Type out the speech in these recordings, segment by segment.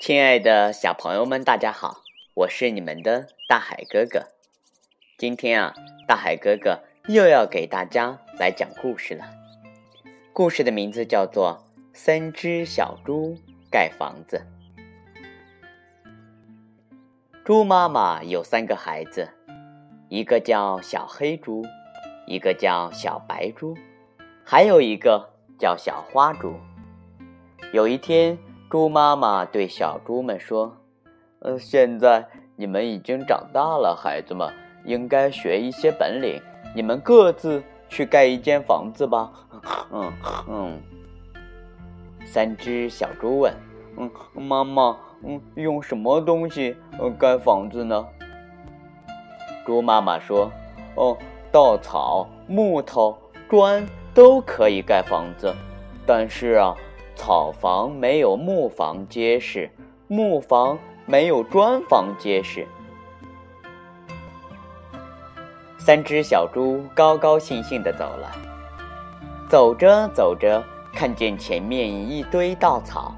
亲爱的小朋友们，大家好，我是你们的大海哥哥。今天啊，大海哥哥又要给大家来讲故事了。故事的名字叫做《三只小猪盖房子》。猪妈妈有三个孩子，一个叫小黑猪，一个叫小白猪，还有一个叫小花猪。有一天，猪妈妈对小猪们说：“呃，现在你们已经长大了，孩子们应该学一些本领。你们各自去盖一间房子吧。”嗯嗯。三只小猪问：“嗯，妈妈，嗯，用什么东西呃盖房子呢？”猪妈妈说：“哦，稻草、木头、砖都可以盖房子，但是啊。”草房没有木房结实，木房没有砖房结实。三只小猪高高兴兴的走了，走着走着，看见前面一堆稻草，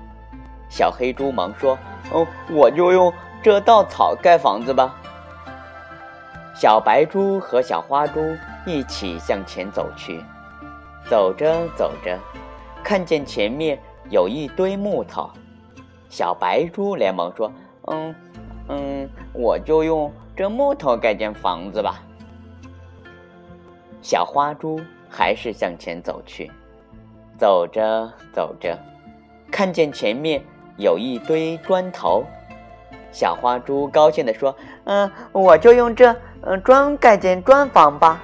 小黑猪忙说：“哦，我就用这稻草盖房子吧。”小白猪和小花猪一起向前走去，走着走着，看见前面。有一堆木头，小白猪连忙说：“嗯，嗯，我就用这木头盖间房子吧。”小花猪还是向前走去，走着走着，看见前面有一堆砖头，小花猪高兴地说：“嗯，我就用这嗯砖盖间砖房吧。”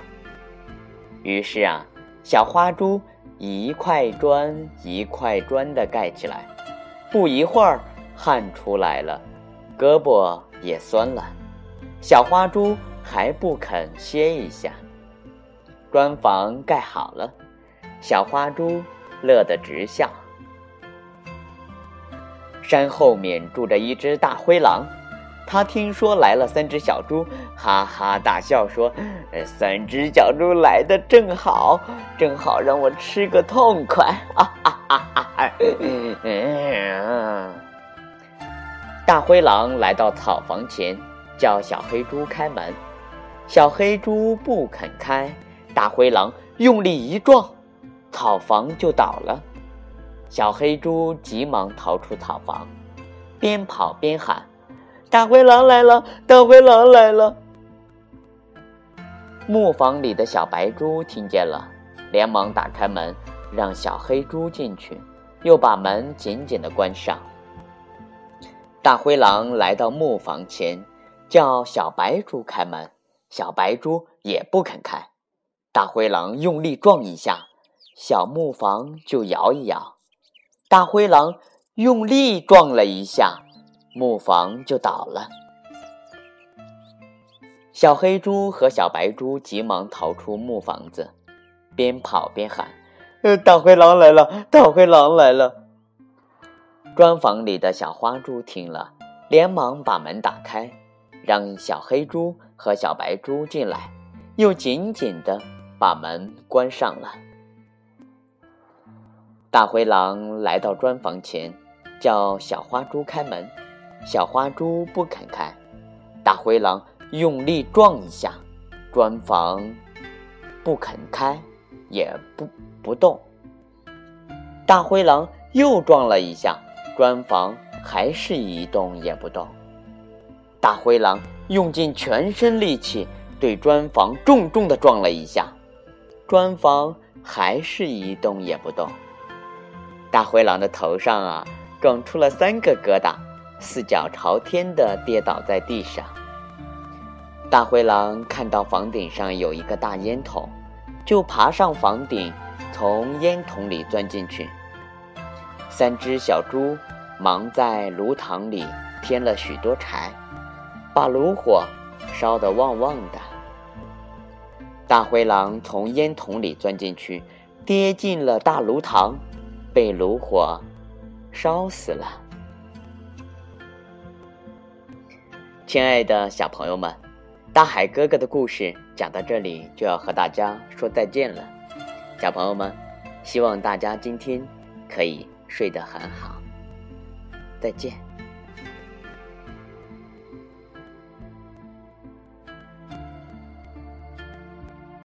于是啊，小花猪。一块砖一块砖的盖起来，不一会儿汗出来了，胳膊也酸了，小花猪还不肯歇一下。砖房盖好了，小花猪乐得直笑。山后面住着一只大灰狼。他听说来了三只小猪，哈哈大笑说：“三只小猪来的正好，正好让我吃个痛快！”哈哈哈哈！大灰狼来到草房前，叫小黑猪开门。小黑猪不肯开，大灰狼用力一撞，草房就倒了。小黑猪急忙逃出草房，边跑边喊。大灰狼来了！大灰狼来了！木房里的小白猪听见了，连忙打开门，让小黑猪进去，又把门紧紧的关上。大灰狼来到木房前，叫小白猪开门，小白猪也不肯开。大灰狼用力撞一下，小木房就摇一摇。大灰狼用力撞了一下。木房就倒了，小黑猪和小白猪急忙逃出木房子，边跑边喊：“呃，大灰狼来了！大灰狼来了！”砖房里的小花猪听了，连忙把门打开，让小黑猪和小白猪进来，又紧紧的把门关上了。大灰狼来到砖房前，叫小花猪开门。小花猪不肯开，大灰狼用力撞一下，砖房不肯开，也不不动。大灰狼又撞了一下，砖房还是一动也不动。大灰狼用尽全身力气对砖房重重的撞了一下，砖房还是一动也不动。大灰狼的头上啊，撞出了三个疙瘩。四脚朝天的跌倒在地上。大灰狼看到房顶上有一个大烟筒，就爬上房顶，从烟筒里钻进去。三只小猪忙在炉膛里添了许多柴，把炉火烧得旺旺的。大灰狼从烟筒里钻进去，跌进了大炉膛，被炉火烧死了。亲爱的小朋友们，大海哥哥的故事讲到这里就要和大家说再见了。小朋友们，希望大家今天可以睡得很好。再见。